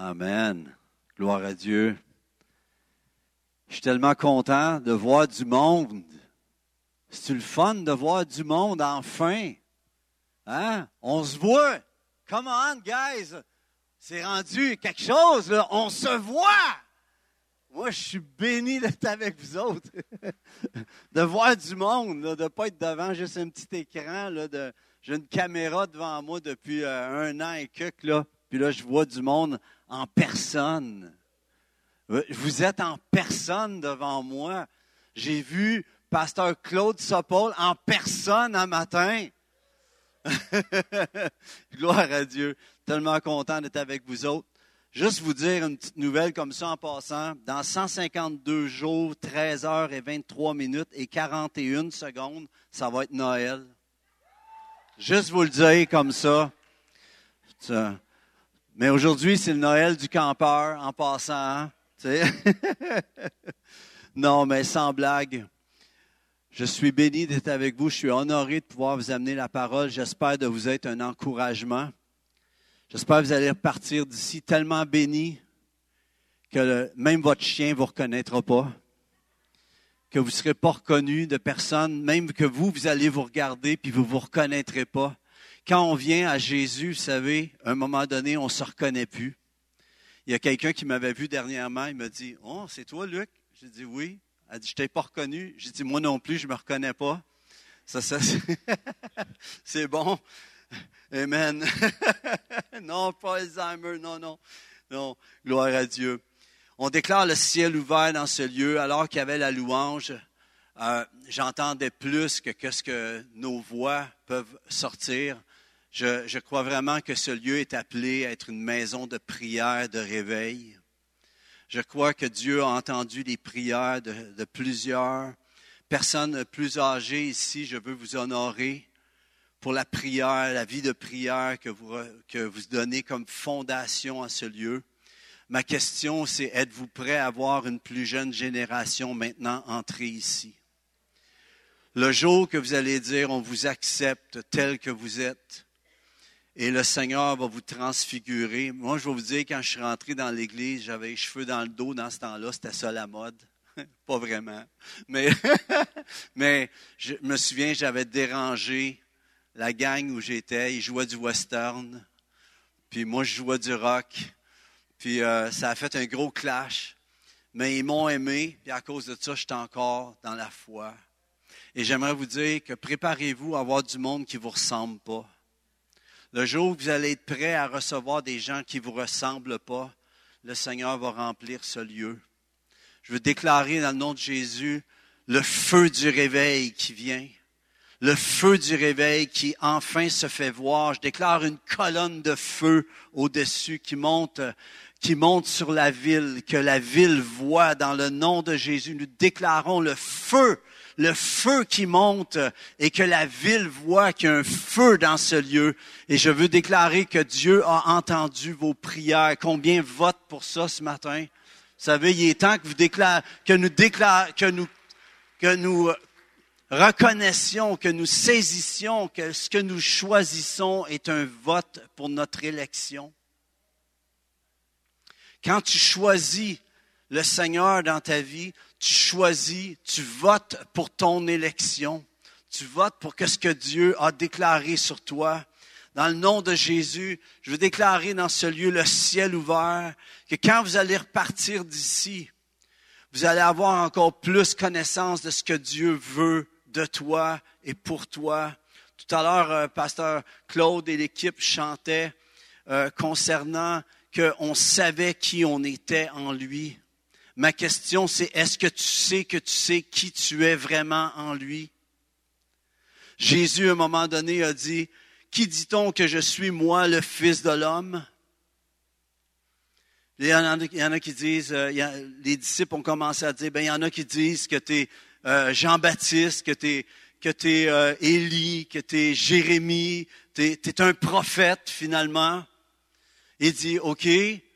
Amen. Gloire à Dieu. Je suis tellement content de voir du monde. C'est le fun de voir du monde enfin? Hein? On se voit. Come on, guys. C'est rendu quelque chose, là. On se voit. Moi, je suis béni d'être avec vous autres. de voir du monde, de ne pas être devant juste un petit écran. J'ai une caméra devant moi depuis euh, un an et quelques, là. Puis là, je vois du monde en personne. Vous êtes en personne devant moi. J'ai vu Pasteur Claude Sopol en personne un matin. Gloire à Dieu. Tellement content d'être avec vous autres. Juste vous dire une petite nouvelle comme ça en passant. Dans 152 jours, 13 heures et 23 minutes et 41 secondes, ça va être Noël. Juste vous le dire comme ça. Mais aujourd'hui, c'est le Noël du campeur en passant. Hein, non, mais sans blague. Je suis béni d'être avec vous. Je suis honoré de pouvoir vous amener la parole. J'espère de vous être un encouragement. J'espère que vous allez repartir d'ici tellement béni que même votre chien ne vous reconnaîtra pas, que vous ne serez pas reconnu de personne, même que vous, vous allez vous regarder puis vous ne vous reconnaîtrez pas. Quand on vient à Jésus, vous savez, à un moment donné, on ne se reconnaît plus. Il y a quelqu'un qui m'avait vu dernièrement, il m'a dit Oh, c'est toi, Luc J'ai dit Oui. Elle dit Je t'ai pas reconnu. J'ai dit Moi non plus, je ne me reconnais pas. Ça, c'est bon. Amen. non, pas Alzheimer, non, non. Non, gloire à Dieu. On déclare le ciel ouvert dans ce lieu alors qu'il y avait la louange. Euh, j'entendais plus que, que ce que nos voix peuvent sortir. Je, crois vraiment que ce lieu est appelé à être une maison de prière, de réveil. Je crois que Dieu a entendu les prières de, de plusieurs personnes plus âgées ici. Je veux vous honorer pour la prière, la vie de prière que vous, que vous donnez comme fondation à ce lieu. Ma question, c'est êtes-vous prêt à voir une plus jeune génération maintenant entrer ici? Le jour que vous allez dire on vous accepte tel que vous êtes et le Seigneur va vous transfigurer. Moi, je vais vous dire, quand je suis rentré dans l'église, j'avais les cheveux dans le dos dans ce temps-là, c'était ça la mode. Pas vraiment. Mais, mais je me souviens, j'avais dérangé la gang où j'étais, ils jouaient du western, puis moi je jouais du rock, puis euh, ça a fait un gros clash. Mais ils m'ont aimé, puis à cause de ça, je suis encore dans la foi. Et j'aimerais vous dire que préparez-vous à avoir du monde qui ne vous ressemble pas. Le jour où vous allez être prêt à recevoir des gens qui ne vous ressemblent pas, le Seigneur va remplir ce lieu. Je veux déclarer dans le nom de Jésus le feu du réveil qui vient le feu du réveil qui enfin se fait voir. Je déclare une colonne de feu au-dessus qui monte, qui monte sur la ville, que la ville voit dans le nom de Jésus. Nous déclarons le feu, le feu qui monte et que la ville voit qu'il y a un feu dans ce lieu. Et je veux déclarer que Dieu a entendu vos prières. Combien votent pour ça ce matin? Vous savez, il est temps que vous que nous déclarons, que nous, que nous reconnaissions, que nous saisissions que ce que nous choisissons est un vote pour notre élection. Quand tu choisis le Seigneur dans ta vie, tu choisis, tu votes pour ton élection. Tu votes pour que ce que Dieu a déclaré sur toi. Dans le nom de Jésus, je veux déclarer dans ce lieu le ciel ouvert, que quand vous allez repartir d'ici, vous allez avoir encore plus connaissance de ce que Dieu veut de toi et pour toi. Tout à l'heure, euh, pasteur Claude et l'équipe chantaient euh, concernant qu'on savait qui on était en lui. Ma question, c'est est-ce que tu sais que tu sais qui tu es vraiment en lui? Jésus, à un moment donné, a dit, Qui dit-on que je suis, moi, le Fils de l'homme? Il y, en a, qui disent, euh, les disciples ont commencé à dire, ben, il y en a qui disent que tu es euh, Jean-Baptiste, que tu es, que euh, Élie, que tu es Jérémie, tu es, un prophète finalement. Il dit, OK,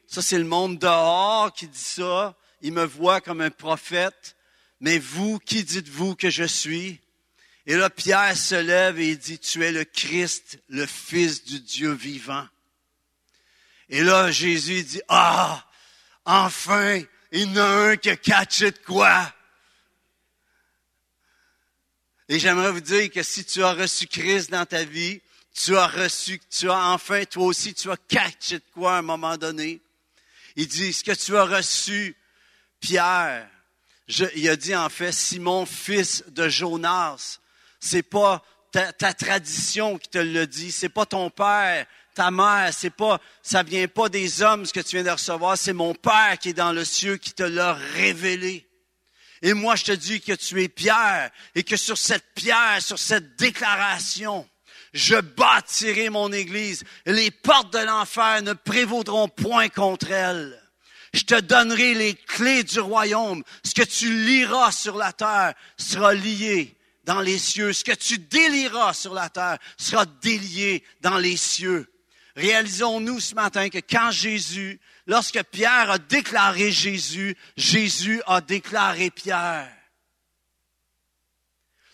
ça c'est le monde dehors qui dit ça. Il me voit comme un prophète. Mais vous, qui dites-vous que je suis? Et là, Pierre se lève et il dit, tu es le Christ, le Fils du Dieu vivant. Et là, Jésus dit, ah, enfin, il y en a un qui de quoi? Et j'aimerais vous dire que si tu as reçu Christ dans ta vie, tu as reçu, tu as enfin, toi aussi, tu as catché de quoi à un moment donné. Il dit, ce que tu as reçu, Pierre, il a dit en fait, Simon, fils de Jonas, c'est pas ta, tradition qui te le dit, c'est pas ton père, ta mère, c'est pas, ça vient pas des hommes ce que tu viens de recevoir, c'est mon père qui est dans le ciel qui te l'a révélé. Et moi, je te dis que tu es Pierre et que sur cette pierre, sur cette déclaration, je bâtirai mon église. Les portes de l'enfer ne prévaudront point contre elle. Je te donnerai les clés du royaume. Ce que tu liras sur la terre sera lié dans les cieux. Ce que tu délieras sur la terre sera délié dans les cieux. Réalisons-nous ce matin que quand Jésus, lorsque Pierre a déclaré Jésus, Jésus a déclaré Pierre.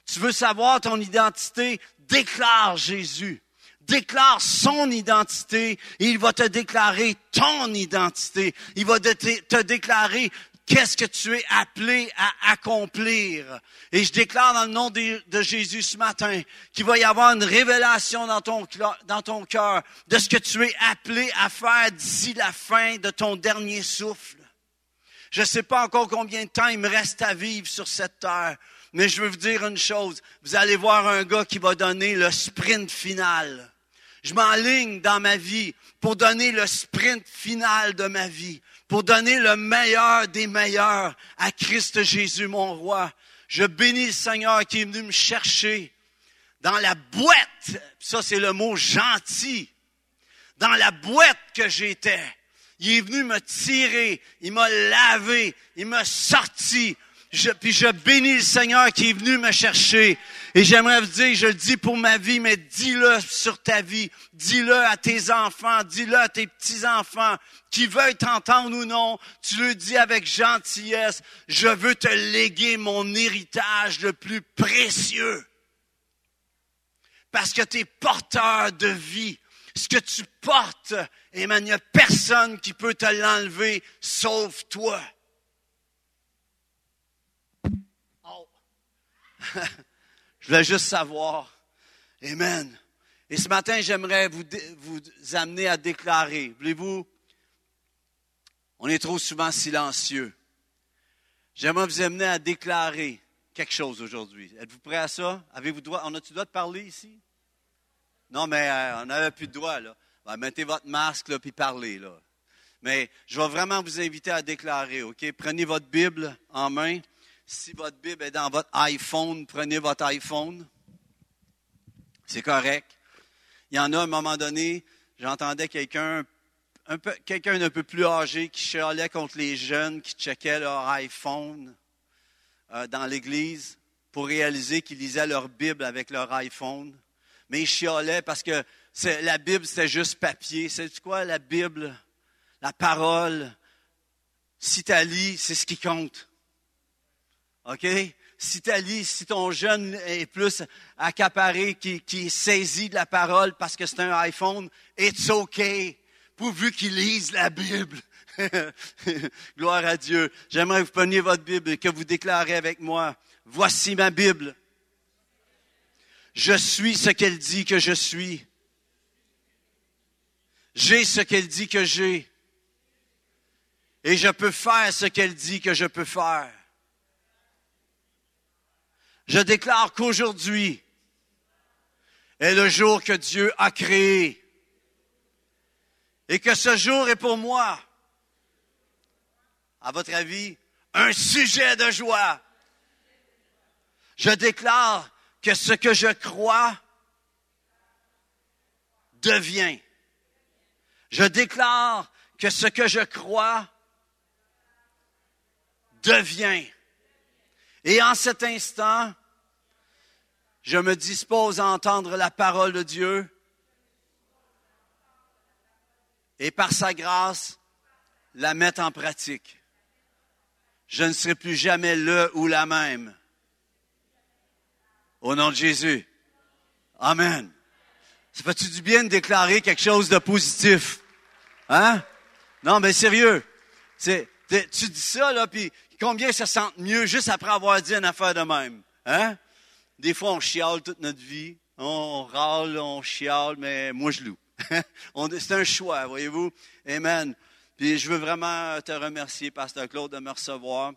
Tu veux savoir ton identité? Déclare Jésus. Déclare son identité il va te déclarer ton identité. Il va te déclarer Qu'est-ce que tu es appelé à accomplir? Et je déclare dans le nom de, Jésus ce matin qu'il va y avoir une révélation dans ton, dans ton cœur de ce que tu es appelé à faire d'ici la fin de ton dernier souffle. Je ne sais pas encore combien de temps il me reste à vivre sur cette terre, mais je veux vous dire une chose. Vous allez voir un gars qui va donner le sprint final. Je m'enligne dans ma vie pour donner le sprint final de ma vie pour donner le meilleur des meilleurs à Christ Jésus, mon roi. Je bénis le Seigneur qui est venu me chercher dans la boîte. Ça, c'est le mot gentil. Dans la boîte que j'étais. Il est venu me tirer, il m'a lavé, il m'a sorti, je, puis je bénis le Seigneur qui est venu me chercher. Et j'aimerais vous dire, je le dis pour ma vie, mais dis-le sur ta vie. Dis-le à tes enfants, dis-le à tes petits-enfants qui veulent t'entendre ou non. Tu le dis avec gentillesse. Je veux te léguer mon héritage le plus précieux. Parce que tu es porteur de vie. Ce que tu portes, il n'y a personne qui peut te l'enlever sauf toi. Je voulais juste savoir. Amen. Et ce matin, j'aimerais vous, amener à déclarer. Voulez-vous? On est trop souvent silencieux. J'aimerais vous amener à déclarer quelque chose aujourd'hui. Êtes-vous prêt à ça? Avez-vous droit? On a-tu droit de parler ici? Non, mais euh, on n'avait plus de droit, là. Ben, mettez votre masque, là, puis parlez. Mais je vais vraiment vous inviter à déclarer, OK? Prenez votre Bible en main. Si votre Bible est dans votre iPhone, prenez votre iPhone. C'est correct. Il y en a, à un moment donné, j'entendais quelqu'un un peu, quelqu'un d'un peu plus âgé qui chialait contre les jeunes qui checkaient leur iPhone euh, dans l'église pour réaliser qu'ils lisaient leur Bible avec leur iPhone. Mais ils chialaient parce que la Bible, c'était juste papier. C'est quoi, la Bible? La parole. Si tu lis, c'est ce qui compte. OK? Si tu si ton jeune est plus accaparé, qui, qui saisit de la parole parce que c'est un iPhone, it's OK, pourvu qu'il lise la Bible. Gloire à Dieu. J'aimerais que vous preniez votre Bible et que vous déclarez avec moi, voici ma Bible. Je suis ce qu'elle dit que je suis. J'ai ce qu'elle dit que j'ai. Et je peux faire ce qu'elle dit que je peux faire. Je déclare qu'aujourd'hui est le jour que Dieu a créé et que ce jour est pour moi, à votre avis, un sujet de joie. Je déclare que ce que je crois devient. Je déclare que ce que je crois devient. Et en cet instant, je me dispose à entendre la parole de Dieu et par sa grâce, la mettre en pratique. Je ne serai plus jamais le ou la même. Au nom de Jésus. Amen. Ça fait-tu du bien de déclarer quelque chose de positif? Hein? Non, mais sérieux. C'est, tu dis ça, là, puis combien se sentent mieux juste après avoir dit une affaire de même? Hein? Des fois, on chiale toute notre vie. On râle, on chiale, mais moi, je loue. c'est un choix, voyez-vous? Amen. Puis je veux vraiment te remercier, Pasteur Claude, de me recevoir.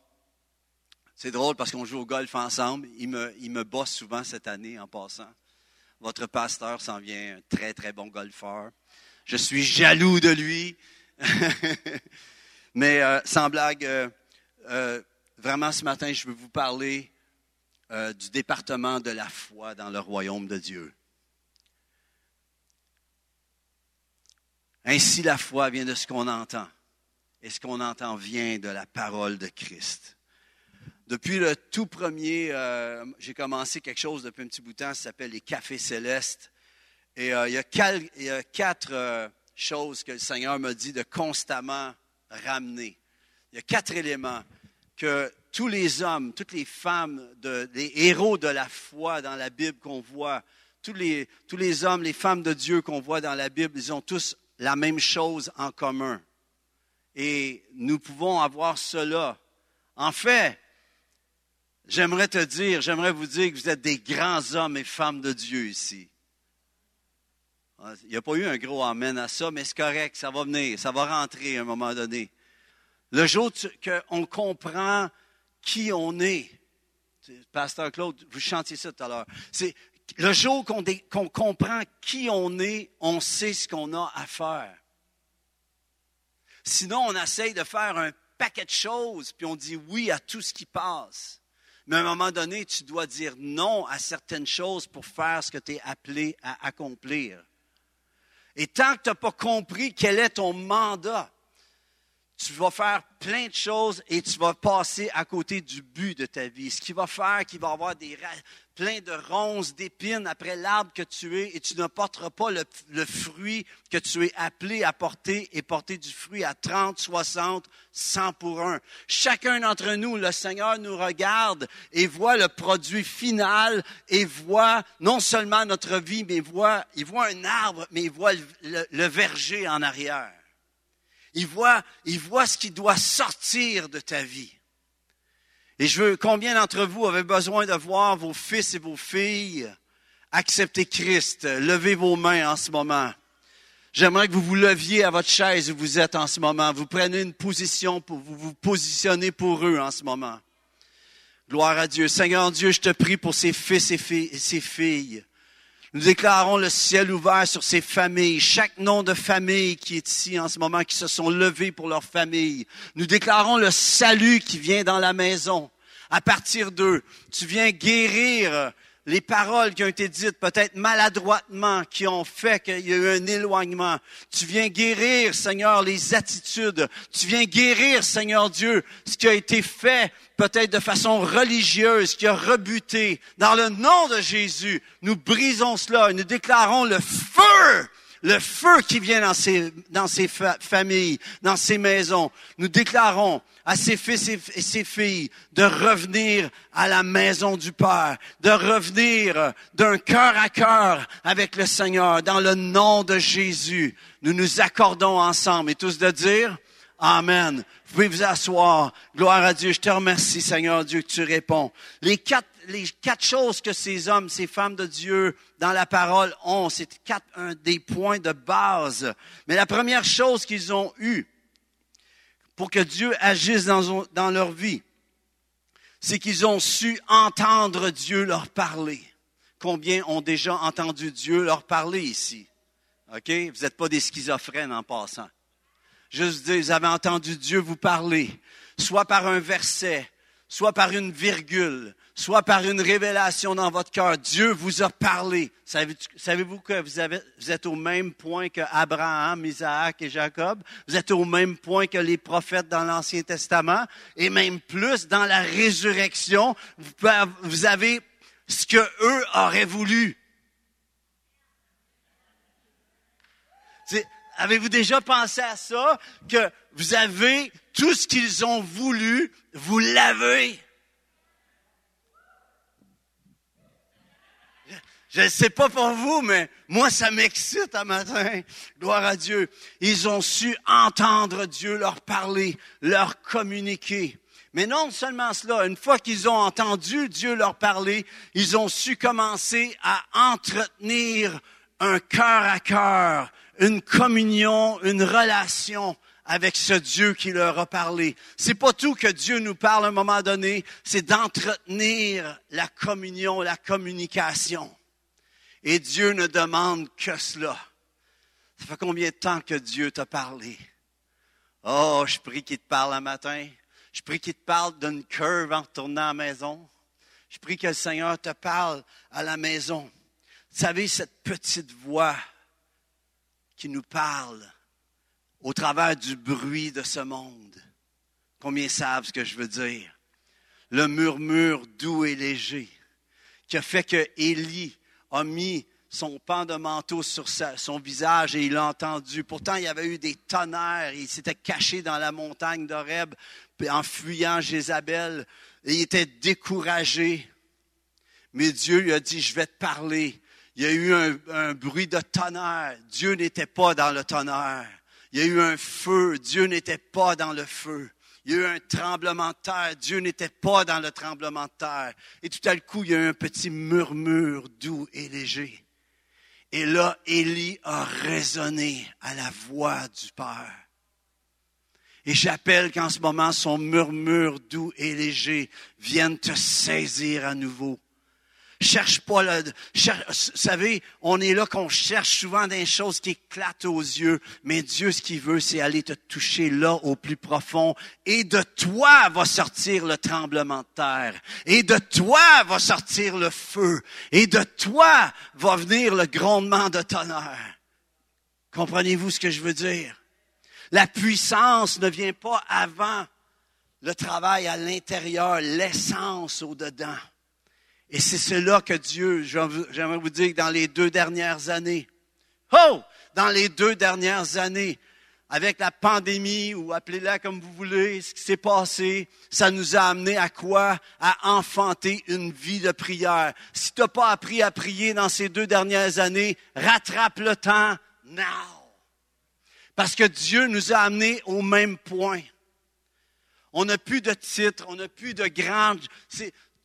C'est drôle parce qu'on joue au golf ensemble. Il me, il me bosse souvent cette année en passant. Votre pasteur s'en vient un très, très bon golfeur. Je suis jaloux de lui. Mais euh, sans blague, euh, euh, vraiment ce matin, je veux vous parler du département de la foi dans le royaume de Dieu. Ainsi, la foi vient de ce qu'on entend. Et ce qu'on entend vient de la parole de Christ. Depuis le tout premier, j'ai commencé quelque chose depuis un petit bout de temps, ça s'appelle les Cafés Célestes. Et il, y a quatre chose que le Seigneur m'a dit de constamment ramener. Il y a quatre éléments que tous les hommes, toutes les femmes, les héros de la foi dans la Bible qu'on voit, tous les, tous les hommes, les femmes de Dieu qu'on voit dans la Bible, ils ont tous la même chose en commun. Et nous pouvons avoir cela. En fait, j'aimerais te dire, j'aimerais vous dire que vous êtes des grands hommes et femmes de Dieu ici. Ah, il n'y a pas eu un gros amen à ça, mais c'est correct, ça va venir, ça va rentrer à un moment donné. Le jour qu'on comprend qui on est, Pasteur Claude, vous chantiez ça tout à l'heure, c'est le jour qu'on comprend qui on est, on sait ce qu'on a à faire. Sinon, on essaye de faire un paquet de choses, puis on dit oui à tout ce qui passe. Mais à un moment donné, tu dois dire non à certaines choses pour faire ce que tu es appelé à accomplir. Et tant que tu n'as pas compris quel est ton mandat, tu vas faire plein de choses et tu vas passer à côté du but de ta vie. Ce qui va faire qu'il va y avoir des, plein de ronces, d'épines après l'arbre que tu es et tu ne porteras pas le, fruit que tu es appelé à porter et porter du fruit à 30, 60, 100 pour un. Chacun d'entre nous, le Seigneur nous regarde et voit le produit final et voit non seulement notre vie, mais voit, il voit un arbre, mais il voit le verger en arrière. Il voit, il voit ce qui doit sortir de ta vie. Et je veux, combien d'entre vous avez besoin de voir vos fils et vos filles accepter Christ? Levez vos mains en ce moment? J'aimerais que vous vous leviez à votre chaise où vous êtes en ce moment. Vous prenez une position pour vous vous positionner pour eux en ce moment. Gloire à Dieu. Seigneur Dieu, je te prie pour ces fils et ces filles nous déclarons le ciel ouvert sur ces familles, chaque nom de famille qui est ici en ce moment, qui se sont levés pour leur famille. Nous déclarons le salut qui vient dans la maison. À partir d'eux, tu viens guérir les paroles qui ont été dites peut-être maladroitement, qui ont fait qu'il y a eu un éloignement. Tu viens guérir, Seigneur, les attitudes. Tu viens guérir, Seigneur Dieu, ce qui a été fait peut-être de façon religieuse, qui a rebuté. Dans le nom de Jésus, nous brisons cela et nous déclarons le feu le feu qui vient dans ces, dans ces familles, dans ces maisons. Nous déclarons à ces fils et ces filles de revenir à la maison du Père, de revenir d'un cœur à cœur avec le Seigneur. Dans le nom de Jésus, nous nous accordons ensemble et tous de dire Amen. Vous pouvez vous asseoir. Gloire à Dieu. Je te remercie, Seigneur Dieu, que tu réponds. Les quatre les quatre choses que ces hommes, ces femmes de Dieu dans la parole ont, c'est quatre un des points de base. Mais la première chose qu'ils ont eue pour que Dieu agisse dans, leur vie, c'est qu'ils ont su entendre Dieu leur parler. Combien ont déjà entendu Dieu leur parler ici? OK? Vous n'êtes pas des schizophrènes en passant. Juste dire, vous avez entendu Dieu vous parler, soit par un verset, soit par une virgule, soit par une révélation dans votre cœur. Dieu vous a parlé. Savez-vous que vous, êtes au même point que Abraham, Isaac et Jacob? Vous êtes au même point que les prophètes dans l'Ancien Testament? Et même plus dans la résurrection. Vous, vous avez ce que eux auraient voulu. Avez-vous déjà pensé à ça? Que vous avez tout ce qu'ils ont voulu, vous l'avez. Je ne sais pas pour vous, mais moi, ça m'excite un matin. Gloire à Dieu. Ils ont su entendre Dieu leur parler, leur communiquer. Mais non seulement cela, une fois qu'ils ont entendu Dieu leur parler, ils ont su commencer à entretenir un cœur à cœur, une communion, une relation avec ce Dieu qui leur a parlé. C'est pas tout que Dieu nous parle à un moment donné, c'est d'entretenir la communion, la communication. Et Dieu ne demande que cela. Ça fait combien de temps que Dieu t'a parlé? Oh, je prie qu'il te parle un matin. Je prie qu'il te parle d'une curve en retournant à la maison. Je prie que le Seigneur te parle à la maison. Vous savez, cette petite voix qui nous parle au travers du bruit de ce monde. Combien savent ce que je veux dire? Le murmure doux et léger qui a fait que Élie a mis son pan de manteau sur son visage et il l'a entendu. Pourtant, il y avait eu des tonnerres. Il s'était caché dans la montagne d'Horeb en fuyant Jézabel. Et il était découragé. Mais Dieu lui a dit, je vais te parler. Il y a eu un, un bruit de tonnerre. Dieu n'était pas dans le tonnerre. Il y a eu un feu. Dieu n'était pas dans le feu. Il y a eu un tremblement de terre. Dieu n'était pas dans le tremblement de terre. Et tout à coup, il y a eu un petit murmure doux et léger. Et là, Élie a résonné à la voix du Père. Et j'appelle qu'en ce moment, son murmure doux et léger vienne te saisir à nouveau cherche pas le, vous savez, on est là qu'on cherche souvent des choses qui éclatent aux yeux, mais Dieu, ce qu'il veut, c'est aller te toucher là au plus profond, et de toi va sortir le tremblement de terre, et de toi va sortir le feu, et de toi va venir le grondement de tonnerre. Comprenez-vous ce que je veux dire? La puissance ne vient pas avant le travail à l'intérieur, l'essence au-dedans. Et c'est cela que Dieu, j'aimerais vous dire, dans les deux dernières années, oh, dans les deux dernières années, avec la pandémie, ou appelez-la comme vous voulez, ce qui s'est passé, ça nous a amené à quoi? À enfanter une vie de prière. Si tu n'as pas appris à prier dans ces deux dernières années, rattrape le temps now. Parce que Dieu nous a amenés au même point. On n'a plus de titre, on n'a plus de grande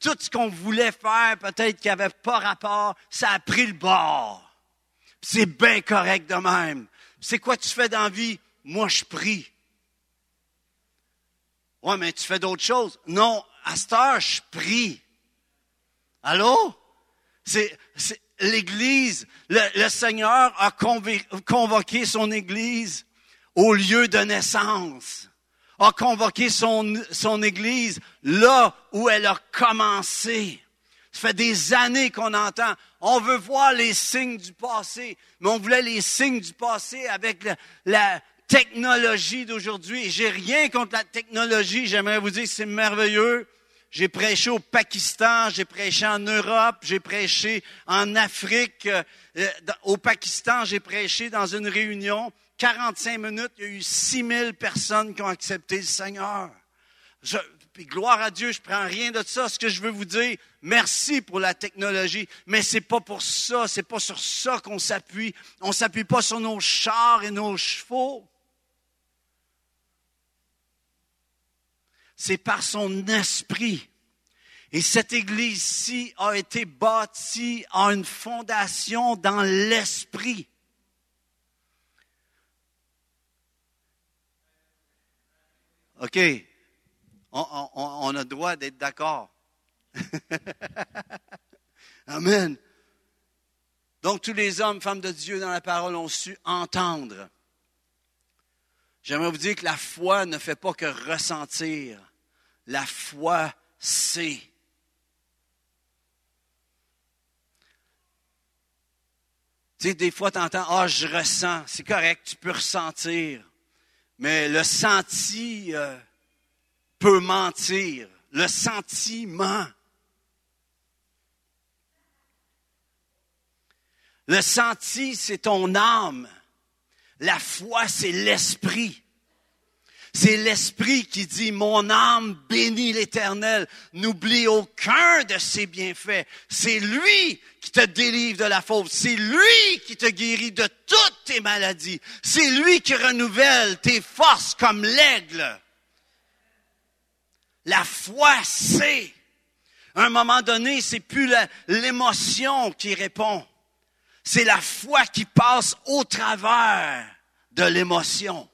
tout ce qu'on voulait faire, peut-être qui n'avait pas rapport, ça a pris le bord. C'est bien correct de même. C'est quoi tu fais dans la vie? Moi, je prie. Ouais, mais tu fais d'autres choses. Non, à cette heure, je prie. Allô? C'est, l'Église. Le, le, Seigneur a convoqué son Église au lieu de naissance a convoqué son, son Église là où elle a commencé. Ça fait des années qu'on entend, on veut voir les signes du passé, mais on voulait les signes du passé avec la, la technologie d'aujourd'hui. J'ai rien contre la technologie, j'aimerais vous dire c'est merveilleux. J'ai prêché au Pakistan, j'ai prêché en Europe, j'ai prêché en Afrique. Euh, au Pakistan, j'ai prêché dans une réunion. 45 minutes, il y a eu 6000 personnes qui ont accepté le Seigneur. puis gloire à Dieu, je prends rien de ça. Ce que je veux vous dire, merci pour la technologie, mais c'est pas pour ça, c'est pas sur ça qu'on s'appuie. On s'appuie pas sur nos chars et nos chevaux. C'est par son esprit. Et cette église-ci a été bâtie en une fondation dans l'esprit. OK, on, a droit d'être d'accord. Amen. Donc tous les hommes, femmes de Dieu dans la parole ont su entendre. J'aimerais vous dire que la foi ne fait pas que ressentir. La foi sait. Tu sais, des fois, tu entends, ah, je ressens. C'est correct, tu peux ressentir. Mais le senti euh, peut mentir. Le sentiment. Le senti, c'est ton âme. La foi, c'est l'esprit. C'est l'Esprit qui dit, mon âme bénit l'Éternel. N'oublie aucun de ses bienfaits. C'est lui qui te délivre de la faute. C'est lui qui te guérit de toutes tes maladies. C'est lui qui renouvelle tes forces comme l'aigle. La foi, c'est. À un moment donné, c'est plus l'émotion qui répond. C'est la foi qui passe au travers de l'émotion.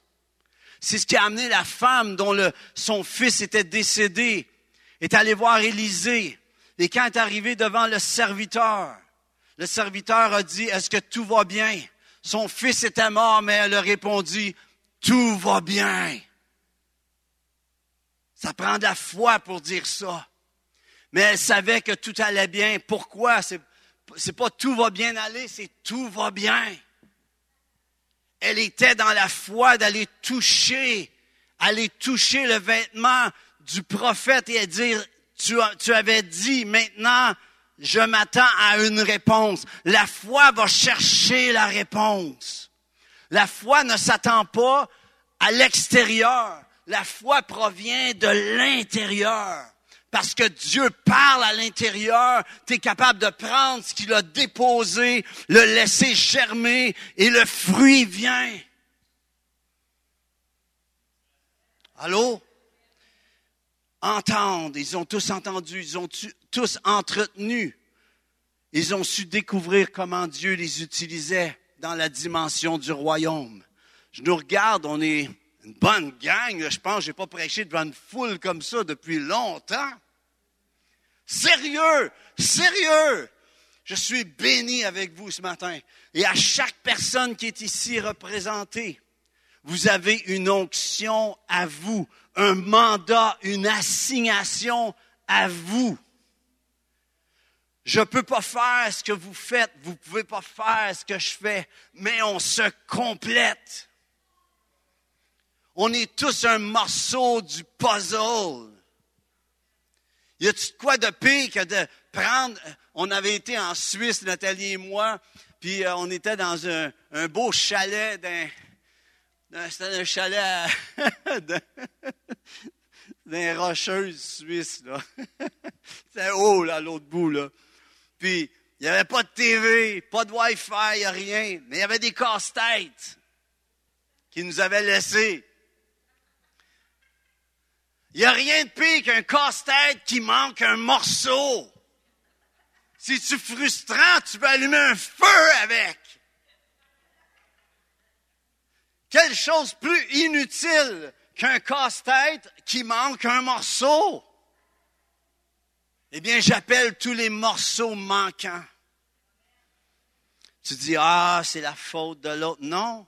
C'est ce qui a amené la femme dont son fils était décédé, est allée voir Élisée. Et quand est arrivé devant le serviteur, le serviteur a dit, est-ce que tout va bien? Son fils était mort, mais elle a répondu, tout va bien. Ça prend de la foi pour dire ça. Mais elle savait que tout allait bien. Pourquoi? C'est, c'est pas tout va bien aller, c'est tout va bien. Elle était dans la foi d'aller toucher, aller toucher le vêtement du prophète et dire, tu, tu avais dit, maintenant, je m'attends à une réponse. La foi va chercher la réponse. La foi ne s'attend pas à l'extérieur la foi provient de l'intérieur. Parce que Dieu parle à l'intérieur, tu es capable de prendre ce qu'il a déposé, le laisser germer et le fruit vient. Allô? Entendre, ils ont tous entendu, ils ont tous entretenu. Ils ont su découvrir comment Dieu les utilisait dans la dimension du royaume. Je nous regarde, on est une bonne gang. Je pense que je n'ai pas prêché devant une foule comme ça depuis longtemps. Sérieux, sérieux. Je suis béni avec vous ce matin. Et à chaque personne qui est ici représentée, vous avez une onction à vous, un mandat, une assignation à vous. Je ne peux pas faire ce que vous faites, vous ne pouvez pas faire ce que je fais, mais on se complète. On est tous un morceau du puzzle. Y a-tu quoi de pire que de prendre. On avait été en Suisse, Nathalie et moi, puis euh, on était dans un, beau chalet d'un. C'était un chalet d'un rocheuse suisse, là. C'était haut, là, à l'autre bout, là. Puis, il n'y avait pas de TV, pas de Wi-Fi, rien. Mais il y avait des casse-têtes qui nous avaient laissés. Il n'y a rien de pire qu'un casse-tête qui manque un morceau. Si tu frustrant, tu peux allumer un feu avec. Quelle chose plus inutile qu'un casse-tête qui manque un morceau? Eh bien, j'appelle tous les morceaux manquants. Tu dis, ah, c'est la faute de l'autre. Non.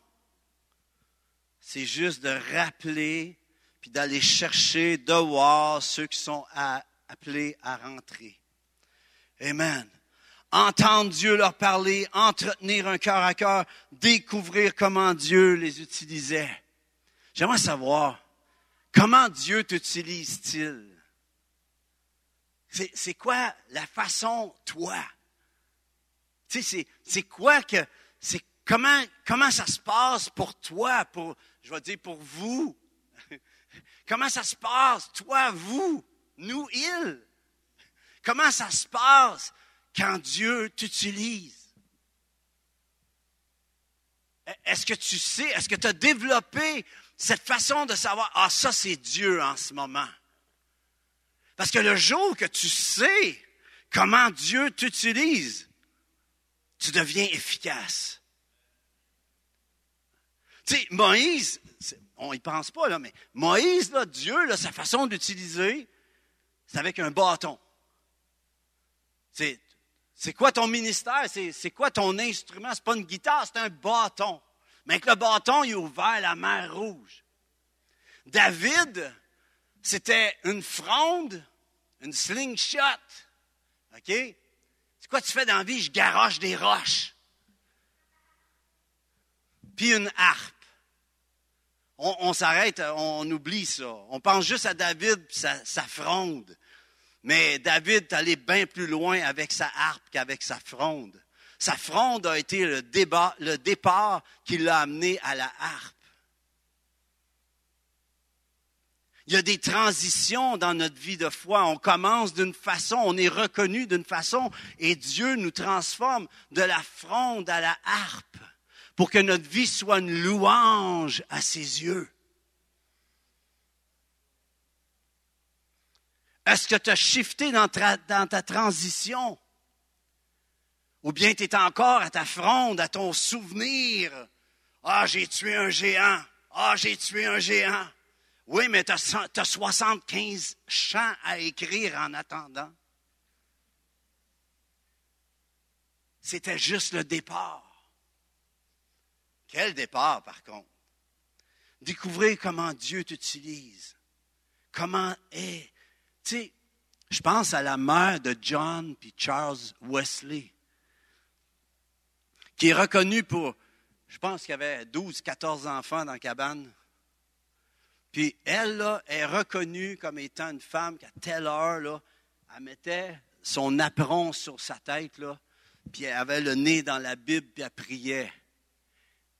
C'est juste de rappeler puis d'aller chercher voir ceux qui sont appelés à rentrer. Amen. Entendre Dieu leur parler, entretenir un cœur à cœur, découvrir comment Dieu les utilisait. J'aimerais savoir, comment Dieu t'utilise-t-il? C'est quoi la façon, toi? Tu sais, c'est quoi que, c'est comment, comment ça se passe pour toi, pour, je vais dire pour vous? Comment ça se passe, toi, vous, nous, il? Comment ça se passe quand Dieu t'utilise? Est-ce que tu sais, est-ce que tu as développé cette façon de savoir, ah, ça c'est Dieu en ce moment? Parce que le jour que tu sais comment Dieu t'utilise, tu deviens efficace. Tu sais, Moïse, on y pense pas, là, mais Moïse, là, Dieu, là, sa façon d'utiliser, c'est avec un bâton. C'est, quoi ton ministère? C'est, c'est quoi ton instrument? C'est pas une guitare, c'est un bâton. Mais avec le bâton, il a ouvert la mer rouge. David, c'était une fronde, une slingshot. OK? C'est quoi tu fais dans la vie? Je garoche des roches. Puis une harpe on, s'arrête, on oublie ça. On pense juste à David et sa, fronde. Mais David est allé bien plus loin avec sa harpe qu'avec sa fronde. Sa fronde a été le, départ qui l'a amené à la harpe. Il y a des transitions dans notre vie de foi. On commence d'une façon, on est reconnu d'une façon, et Dieu nous transforme de la fronde à la harpe pour que notre vie soit une louange à ses yeux. Est-ce que tu as shifté dans ta, transition? Ou bien tu es encore à ta fronde, à ton souvenir? Ah, j'ai tué un géant. Ah, j'ai tué un géant. Oui, mais tu as, 75 chants à écrire en attendant. C'était juste le départ. Quel départ, par contre. Découvrez comment Dieu t'utilise. Comment est. Tu sais, je pense à la mère de John puis Charles Wesley, qui est reconnue pour, je pense qu'il avait 12, 14 enfants dans la cabane. Puis elle, est reconnue comme étant une femme qu'à telle heure, elle mettait son apron sur sa tête, puis elle avait le nez dans la Bible, puis elle priait.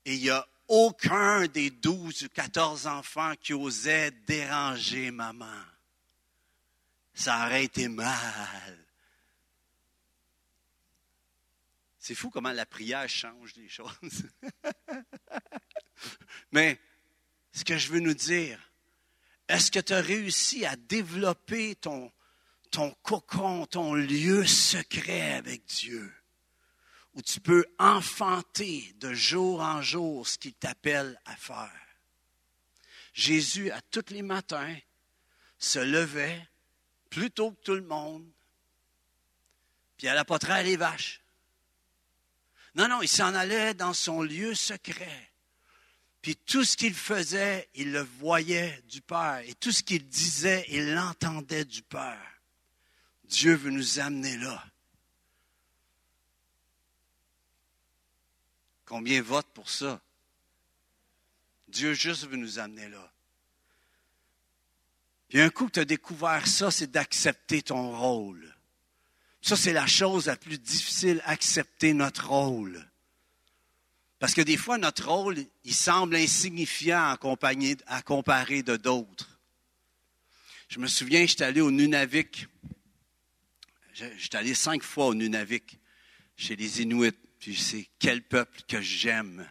Et il n'y a aucun des douze ou quatorze enfants qui osait déranger maman. Ça aurait été mal. C'est fou comment la prière change les choses. Mais ce que je veux nous dire, est-ce que tu as réussi à développer ton, ton cocon, ton lieu secret avec Dieu? Où tu peux enfanter de jour en jour ce qu'il t'appelle à faire. Jésus, à tous les matins, se levait plus tôt que tout le monde, puis elle apporterait les vaches. Non, non, il s'en allait dans son lieu secret. Puis tout ce qu'il faisait, il le voyait du Père. Et tout ce qu'il disait, il l'entendait du Père. Dieu veut nous amener là. Combien votent pour ça? Dieu juste veut nous amener là. Puis un coup que tu as découvert ça, c'est d'accepter ton rôle. Ça, c'est la chose la plus difficile, accepter notre rôle. Parce que des fois, notre rôle, il semble insignifiant à, à comparer de d'autres. Je me souviens, j'étais allé au Nunavik. J'étais allé cinq fois au Nunavik, chez les Inuits. Puis c'est quel peuple que j'aime.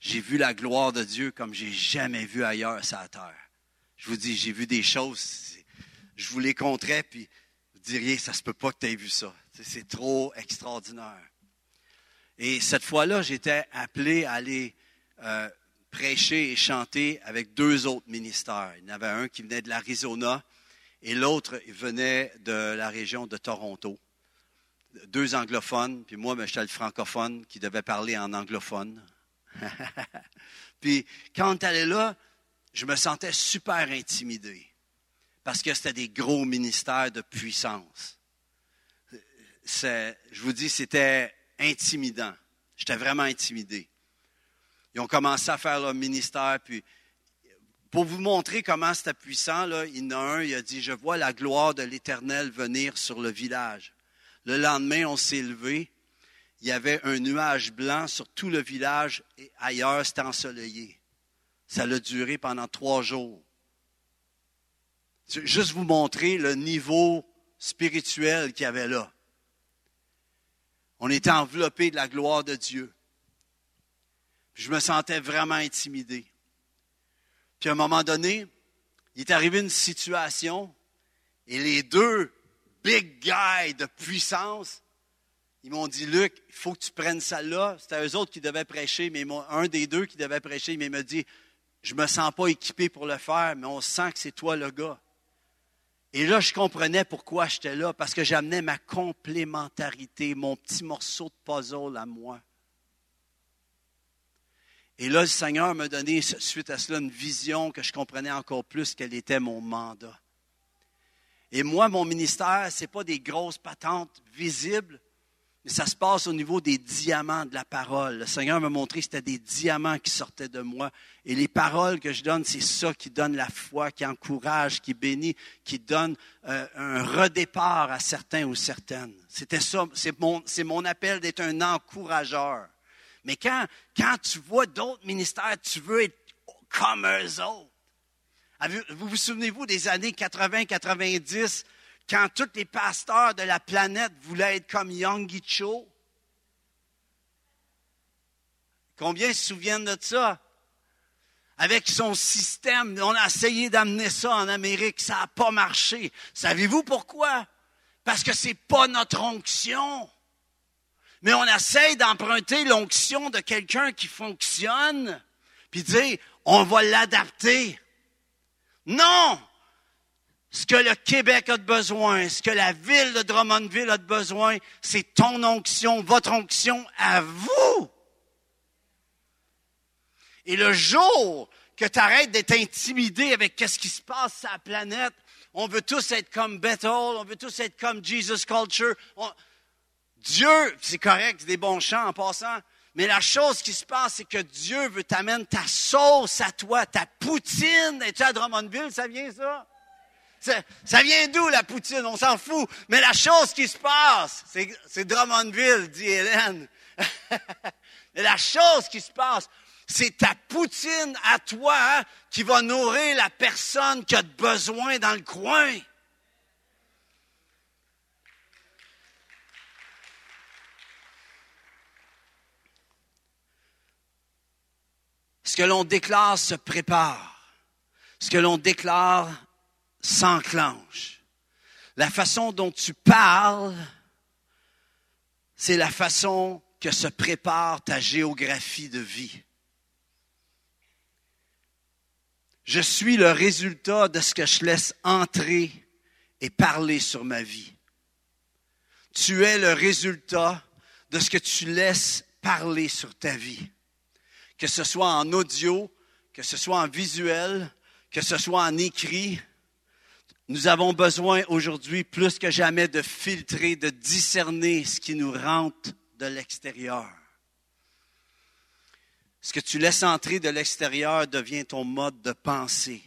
J'ai vu la gloire de Dieu comme j'ai jamais vu ailleurs sur la terre. Je vous dis, j'ai vu des choses, je vous les compterais, puis vous diriez, ça se peut pas que tu aies vu ça. C'est trop extraordinaire. Et cette fois-là, j'étais appelé à aller euh, prêcher et chanter avec deux autres ministères. Il y en avait un qui venait de l'Arizona et l'autre venait de la région de Toronto deux anglophones, puis moi, j'étais le francophone qui devait parler en anglophone. puis quand on est là, je me sentais super intimidé parce que c'était des gros ministères de puissance. je vous dis, c'était intimidant. J'étais vraiment intimidé. Ils ont commencé à faire leur ministère, puis pour vous montrer comment c'était puissant, là, il y en a un, il a dit, je vois la gloire de l'Éternel venir sur le village. Le lendemain, on s'est levé. Il y avait un nuage blanc sur tout le village et ailleurs, c'était ensoleillé. Ça a duré pendant trois jours. Juste vous montrer le niveau spirituel qu'il y avait là. On était enveloppé de la gloire de Dieu. Je me sentais vraiment intimidé. Puis à un moment donné, il est arrivé une situation et les deux big guy de puissance. Ils m'ont dit, Luc, il faut que tu prennes ça là. C'était eux autres qui devaient prêcher, mais un des deux qui devait prêcher, il m'a dit, je ne me sens pas équipé pour le faire, mais on sent que c'est toi le gars. Et là, je comprenais pourquoi j'étais là, parce que j'amenais ma complémentarité, mon petit morceau de puzzle à moi. Et là, le Seigneur m'a donné, suite à cela, une vision que je comprenais encore plus quel était mon mandat. Et moi, mon ministère, ce n'est pas des grosses patentes visibles, mais ça se passe au niveau des diamants de la parole. Le Seigneur m'a montré que c'était des diamants qui sortaient de moi. Et les paroles que je donne, c'est ça qui donne la foi, qui encourage, qui bénit, qui donne euh, un redépart à certains ou certaines. C'était ça, c'est mon, appel d'être un encourageur. Mais quand, quand tu vois d'autres ministères, tu veux être comme eux autres. Vous vous souvenez-vous des années 80-90, quand tous les pasteurs de la planète voulaient être comme Young Cho? Combien se souviennent de ça? Avec son système, on a essayé d'amener ça en Amérique, ça n'a pas marché. Savez-vous pourquoi? Parce que c'est pas notre onction. Mais on essaye d'emprunter l'onction de quelqu'un qui fonctionne, puis dire, on va l'adapter. Non! Ce que le Québec a de besoin, ce que la ville de Drummondville a de besoin, c'est ton onction, votre onction à vous. Et le jour que tu arrêtes d'être intimidé avec ce qui se passe sur la planète, on veut tous être comme Bethel, on veut tous être comme Jesus Culture. Dieu, c'est correct, c'est des bons chants en passant, mais la chose qui se passe, c'est que Dieu veut t'amener ta sauce à toi, ta poutine. Es-tu à Drummondville, ça vient ça? Ça, vient d'où la poutine? On s'en fout. Mais la chose qui se passe, c'est Drummondville, dit Hélène. la chose qui se passe, c'est ta poutine à toi hein, qui va nourrir la personne qui a besoin dans le coin. Ce que l'on déclare se prépare. Ce que l'on déclare s'enclenche. La façon dont tu parles, c'est la façon que se prépare ta géographie de vie. Je suis le résultat de ce que je laisse entrer et parler sur ma vie. Tu es le résultat de ce que tu laisses parler sur ta vie que ce soit en audio, que ce soit en visuel, que ce soit en écrit. Nous avons besoin aujourd'hui plus que jamais de filtrer, de discerner ce qui nous rentre de l'extérieur. Ce que tu laisses entrer de l'extérieur devient ton mode de pensée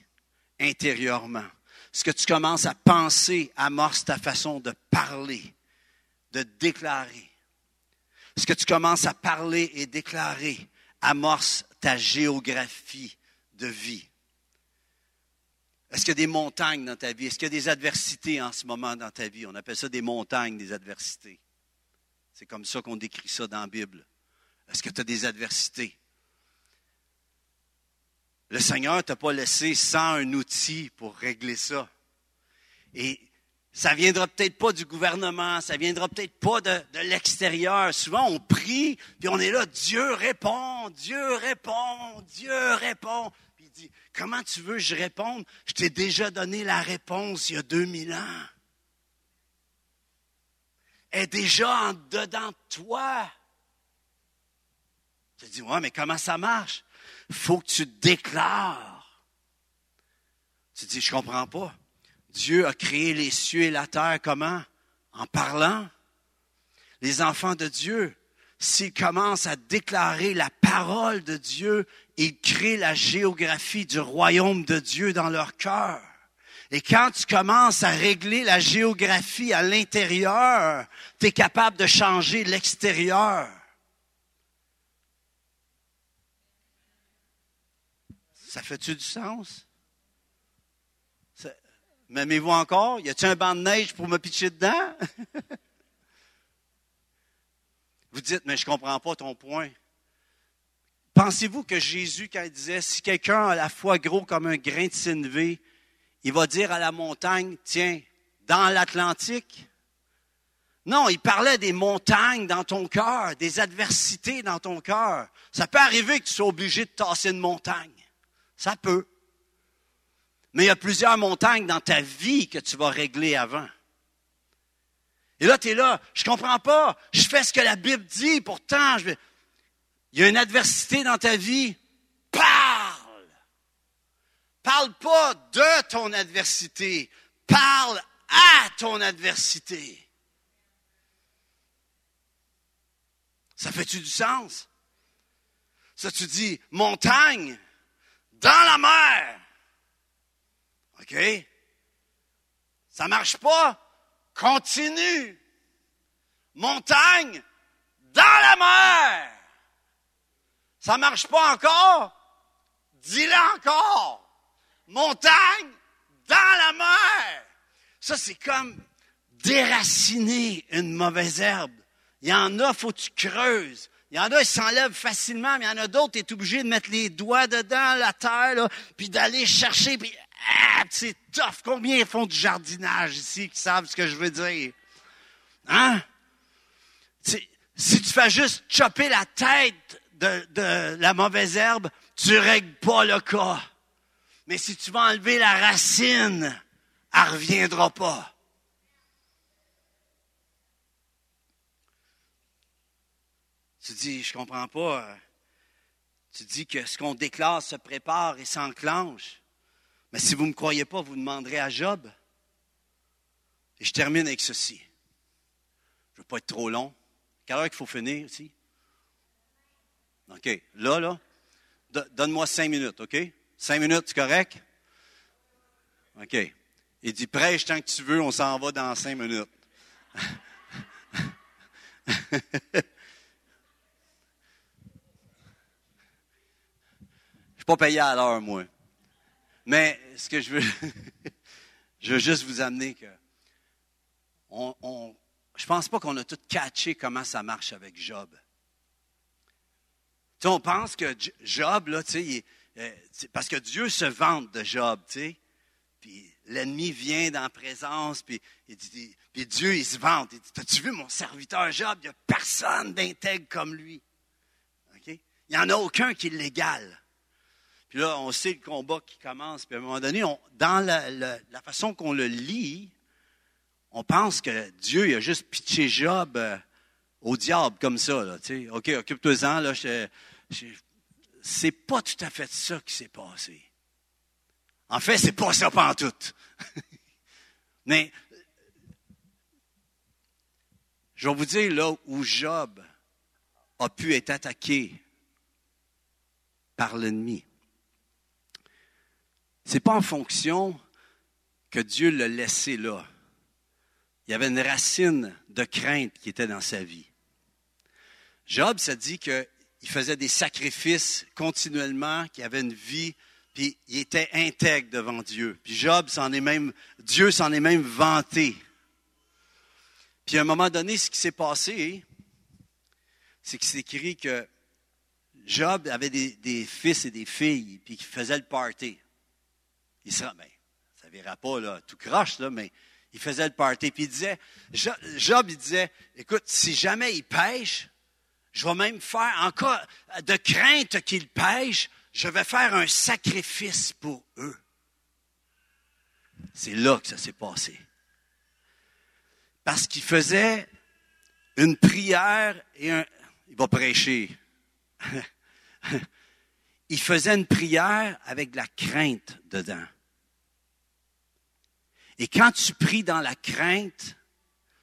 intérieurement. Ce que tu commences à penser amorce ta façon de parler, de déclarer. Ce que tu commences à parler et déclarer amorce ta géographie de vie. Est-ce qu'il y a des montagnes dans ta vie? Est-ce qu'il y a des adversités en ce moment dans ta vie? On appelle ça des montagnes, des adversités. C'est comme ça qu'on décrit ça dans la Bible. Est-ce que tu as des adversités? Le Seigneur ne t'a pas laissé sans un outil pour régler ça. Et ça viendra peut-être pas du gouvernement, ça viendra peut-être pas de, l'extérieur. Souvent, on prie, puis on est là, Dieu répond, Dieu répond, Dieu répond. Puis il dit, comment tu veux que je réponde? Je t'ai déjà donné la réponse il y a 2000 ans. Est déjà en dedans de toi. Tu dis, ouais, mais comment ça marche? Faut que tu déclares. Tu dis, je comprends pas. Dieu a créé les cieux et la terre comment? En parlant. Les enfants de Dieu, s'ils commencent à déclarer la parole de Dieu, ils créent la géographie du royaume de Dieu dans leur cœur. Et quand tu commences à régler la géographie à l'intérieur, tu es capable de changer l'extérieur. Ça fait-tu du sens? M'aimez-vous encore? Y a-t-il un banc de neige pour me pitcher dedans? Vous dites, mais je ne comprends pas ton point. Pensez-vous que Jésus, quand il disait, si quelqu'un a la foi gros comme un grain de sénévé, il va dire à la montagne, tiens, dans l'Atlantique? Non, il parlait des montagnes dans ton cœur, des adversités dans ton cœur. Ça peut arriver que tu sois obligé de tasser une montagne. Ça peut. Mais il y a plusieurs montagnes dans ta vie que tu vas régler avant. Et là, tu es là, je comprends pas, je fais ce que la Bible dit, pourtant, il y a une adversité dans ta vie. Parle! Parle pas de ton adversité, parle à ton adversité. Ça fait-tu du sens? Ça, tu dis, montagne, dans la mer, OK? Ça marche pas? Continue. Montagne dans la mer. Ça marche pas encore? Dis-le encore. montagne, dans la mer. Ça, c'est comme déraciner une mauvaise herbe. Il y en a, faut que tu creuses. Il y en a, ils s'enlèvent facilement, mais il y en a d'autres, tu es obligé de mettre les doigts dedans, la terre, là, puis d'aller chercher, puis ah, c'est tough. Combien font du jardinage ici qui savent ce que je veux dire? Hein? Si tu fais juste chopper la tête de, de la mauvaise herbe, tu règles pas le cas. Mais si tu vas enlever la racine, elle reviendra pas. Tu dis, je comprends pas. Tu dis que ce qu'on déclare se prépare et s'enclenche. Mais si vous ne me croyez pas, vous demanderez à Job. Et je termine avec ceci. Je ne veux pas être trop long. Quelle heure qu'il faut finir ici? OK. Là, là, donne-moi cinq minutes, OK? Cinq minutes, c'est correct? OK. Il dit, prêche tant que tu veux, on s'en va dans cinq minutes. Je suis pas payé à l'heure, moi. Mais ce que je veux, je veux juste vous amener que on, je pense pas qu'on a tout catché comment ça marche avec Job. Tu on pense que Job, là, sais, euh, parce que Dieu se vante de Job, tu sais. Puis l'ennemi vient dans la présence, puis, puis Dieu, il se vante. Il dit, as-tu vu mon serviteur Job? Il n'y a personne d'intègre comme lui. Il n'y en a aucun qui l'égale. Puis là, on sait le combat qui commence. Puis à un moment donné, dans la, façon qu'on le lit, on pense que Dieu il a juste pitché Job euh, au diable comme ça. Là, OK, occupe-toi-en. Là, c'est pas tout à fait ça qui s'est passé. En fait, c'est pas ça tout. Mais je vais vous dire là où Job a pu être attaqué par l'ennemi. N'est pas en fonction que Dieu l'a laissé là. Il y avait une racine de crainte qui était dans sa vie. Job, ça dit qu'il faisait des sacrifices continuellement, qu'il avait une vie, puis il était intègre devant Dieu. Puis Job s'en est même, Dieu s'en est même vanté. Puis à un moment donné, ce qui s'est passé, c'est qu'il s'est écrit que Job avait des, des, fils et des filles, puis qu'il faisait le party il sera, ben, ça ne verra pas là, tout croche, là, mais il faisait le party. Puis il disait, Job, il disait, écoute, si jamais il pêche, je vais même faire, encore de crainte qu'il pêche, je vais faire un sacrifice pour eux. C'est là que ça s'est passé. Parce qu'il faisait une prière et un... Il va prêcher. il faisait une prière avec de la crainte dedans. Et quand tu pries dans la crainte,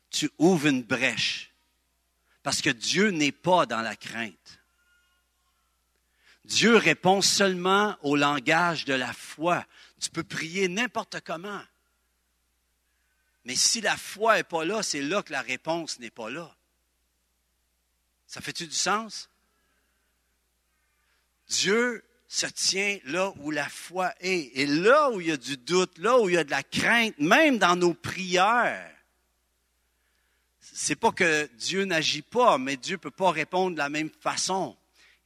tu ouvres une brèche. Parce que Dieu n'est pas dans la crainte. Dieu répond seulement au langage de la foi. Tu peux prier n'importe comment. Mais si la foi n'est pas là, c'est là que la réponse n'est pas là. Ça fait-tu du sens? Dieu se tient là où la foi est. Et là où il y a du doute, là où il y a de la crainte, même dans nos prières, c'est pas que Dieu n'agit pas, mais Dieu peut pas répondre de la même façon.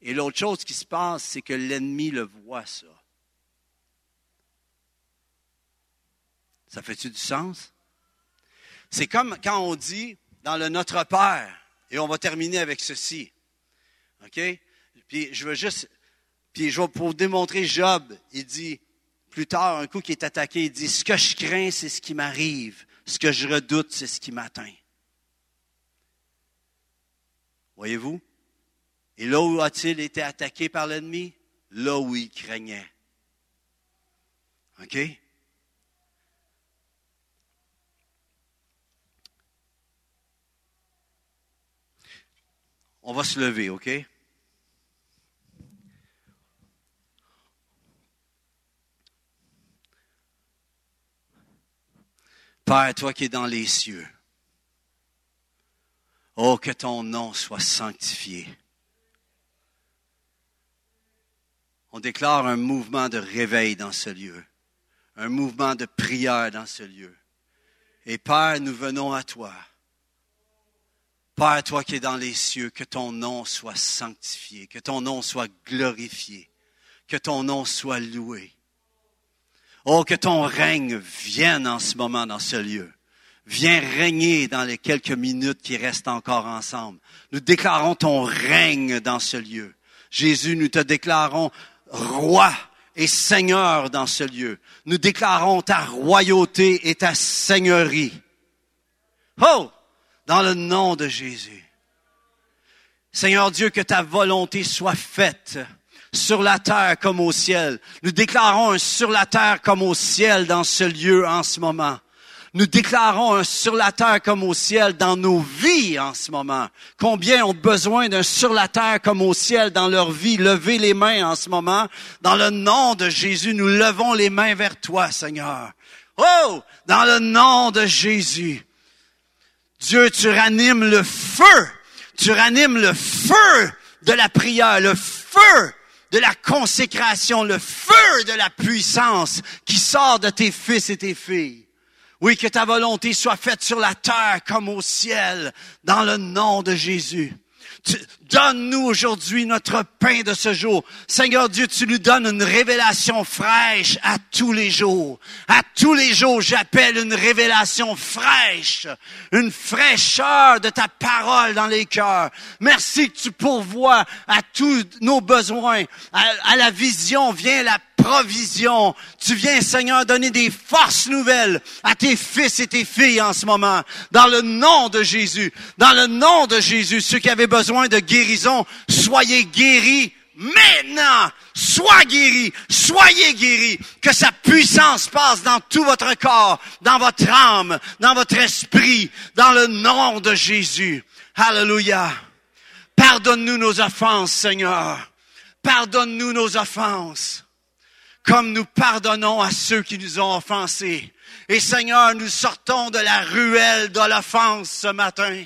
Et l'autre chose qui se passe, c'est que l'ennemi le voit, ça. Ça fait-tu du sens? C'est comme quand on dit dans le Notre Père, et on va terminer avec ceci. OK? Puis je veux juste puis je pour démontrer Job, il dit, plus tard, un coup qui est attaqué, il dit, ce que je crains, c'est ce qui m'arrive. Ce que je redoute, c'est ce qui m'atteint. Voyez-vous? Et là où a-t-il été attaqué par l'ennemi? Là où il craignait. OK? On va se lever, OK? Père, toi qui es dans les cieux, oh, que ton nom soit sanctifié. On déclare un mouvement de réveil dans ce lieu. un mouvement de prière dans ce lieu. Et Père, nous venons à toi. Père, toi qui es dans les cieux, que ton nom soit sanctifié, que ton nom soit glorifié, que ton nom soit loué. Oh, que ton règne vienne en ce moment dans ce lieu. Viens régner dans les quelques minutes qui restent encore ensemble. Nous déclarons ton règne dans ce lieu. Jésus, nous te déclarons roi et seigneur dans ce lieu. Nous déclarons ta royauté et ta seigneurie. Oh, dans le nom de Jésus. Seigneur Dieu, que ta volonté soit faite sur la terre comme au ciel. Nous déclarons un sur la terre comme au ciel dans ce lieu en ce moment. Nous déclarons un sur la terre comme au ciel dans nos vies en ce moment. Combien ont besoin d'un sur la terre comme au ciel dans leur vie? Levez les mains en ce moment. Dans le nom de Jésus, nous levons les mains vers toi, Seigneur. Oh! Dans le nom de Jésus. Dieu, tu ranimes le feu. Tu ranimes le feu de la prière, le feu de la consécration, le feu de la puissance qui sort de tes fils et tes filles. Oui, que ta volonté soit faite sur la terre comme au ciel, dans le nom de Jésus. Donne-nous aujourd'hui notre pain de ce jour. Seigneur Dieu, tu nous donnes une révélation fraîche à tous les jours. À tous les jours, j'appelle une révélation fraîche, une fraîcheur de ta parole dans les cœurs. Merci que tu pourvois à tous nos besoins. À, à la vision vient la provision. Tu viens, Seigneur, donner des forces nouvelles à tes fils et tes filles en ce moment. Dans le nom de Jésus. Dans le nom de Jésus. Ceux qui avaient besoin de guérison, soyez guéris maintenant. Sois guéris. Soyez guéris. Que sa puissance passe dans tout votre corps, dans votre âme, dans votre esprit. Dans le nom de Jésus. Alléluia. Pardonne-nous nos offenses, Seigneur. Pardonne-nous nos offenses comme nous pardonnons à ceux qui nous ont offensés. Et Seigneur, nous sortons de la ruelle de l'offense ce matin.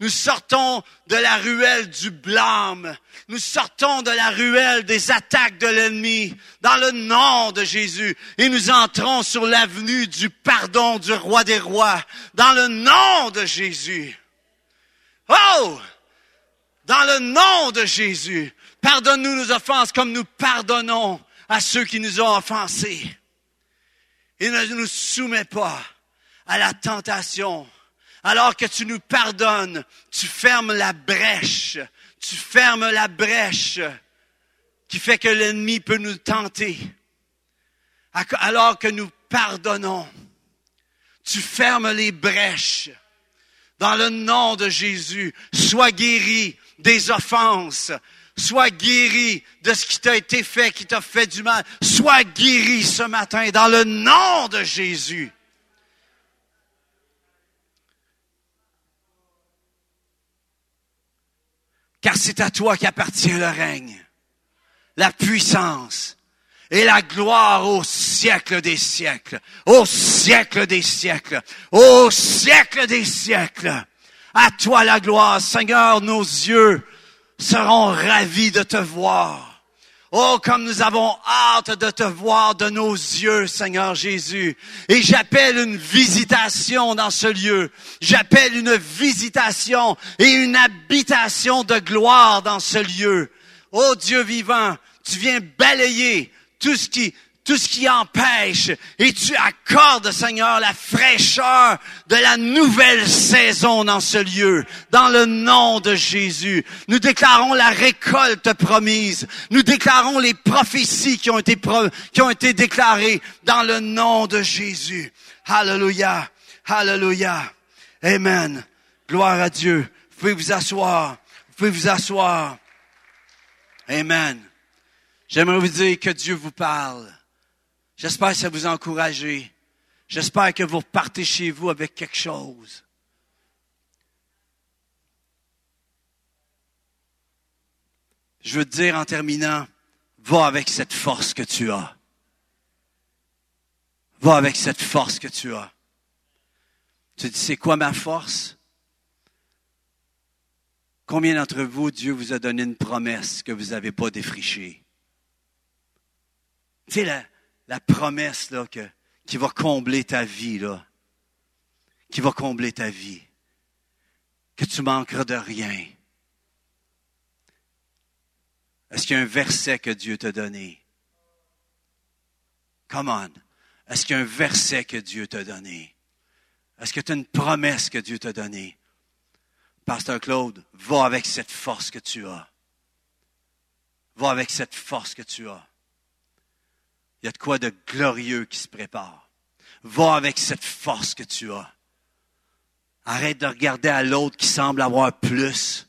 Nous sortons de la ruelle du blâme. Nous sortons de la ruelle des attaques de l'ennemi dans le nom de Jésus et nous entrons sur l'avenue du pardon du roi des rois dans le nom de Jésus. Oh! Dans le nom de Jésus. Pardonne-nous nos offenses comme nous pardonnons à ceux qui nous ont offensés. Et ne nous soumets pas à la tentation. Alors que tu nous pardonnes, tu fermes la brèche. Tu fermes la brèche qui fait que l'ennemi peut nous tenter. Alors que nous pardonnons, tu fermes les brèches. Dans le nom de Jésus, sois guéri des offenses, Sois guéri de ce qui t'a été fait, qui t'a fait du mal. Sois guéri ce matin dans le nom de Jésus. Car c'est à toi qu'appartient le règne, la puissance et la gloire au siècle des siècles, au siècle des siècles, au siècle des siècles. À toi la gloire, Seigneur, nos yeux seront ravis de te voir. Oh, comme nous avons hâte de te voir de nos yeux, Seigneur Jésus. Et j'appelle une visitation dans ce lieu. J'appelle une visitation et une habitation de gloire dans ce lieu. Oh Dieu vivant, tu viens balayer tout ce qui tout ce qui empêche et tu accordes, Seigneur, la fraîcheur de la nouvelle saison dans ce lieu, dans le nom de Jésus. Nous déclarons la récolte promise. Nous déclarons les prophéties qui ont été, qui ont été déclarées dans le nom de Jésus. Alléluia. Alléluia. Amen. Gloire à Dieu. Vous pouvez vous asseoir. Vous pouvez vous asseoir. Amen. J'aimerais vous dire que Dieu vous parle. J'espère que ça vous a encouragé. J'espère que vous repartez chez vous avec quelque chose. Je veux te dire en terminant, va avec cette force que tu as. Va avec cette force que tu as. Tu dis, c'est quoi ma force? Combien d'entre vous, Dieu vous a donné une promesse que vous n'avez pas défrichée? Tu sais, la promesse là, que, qui va combler ta vie, là, qui va combler ta vie, que tu manqueras de rien. Est-ce qu'il y a un verset que Dieu t'a donné? Come on. Est-ce qu'il y a un verset que Dieu t'a donné? Est-ce que tu as une promesse que Dieu t'a donnée? Pasteur Claude, va avec cette force que tu as. Va avec cette force que tu as. Il y a de quoi de glorieux qui se prépare. Va avec cette force que tu as. Arrête de regarder à l'autre qui semble avoir plus.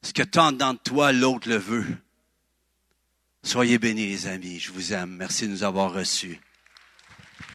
Ce que tu as dans toi, l'autre le veut. Soyez bénis, les amis. Je vous aime. Merci de nous avoir reçus.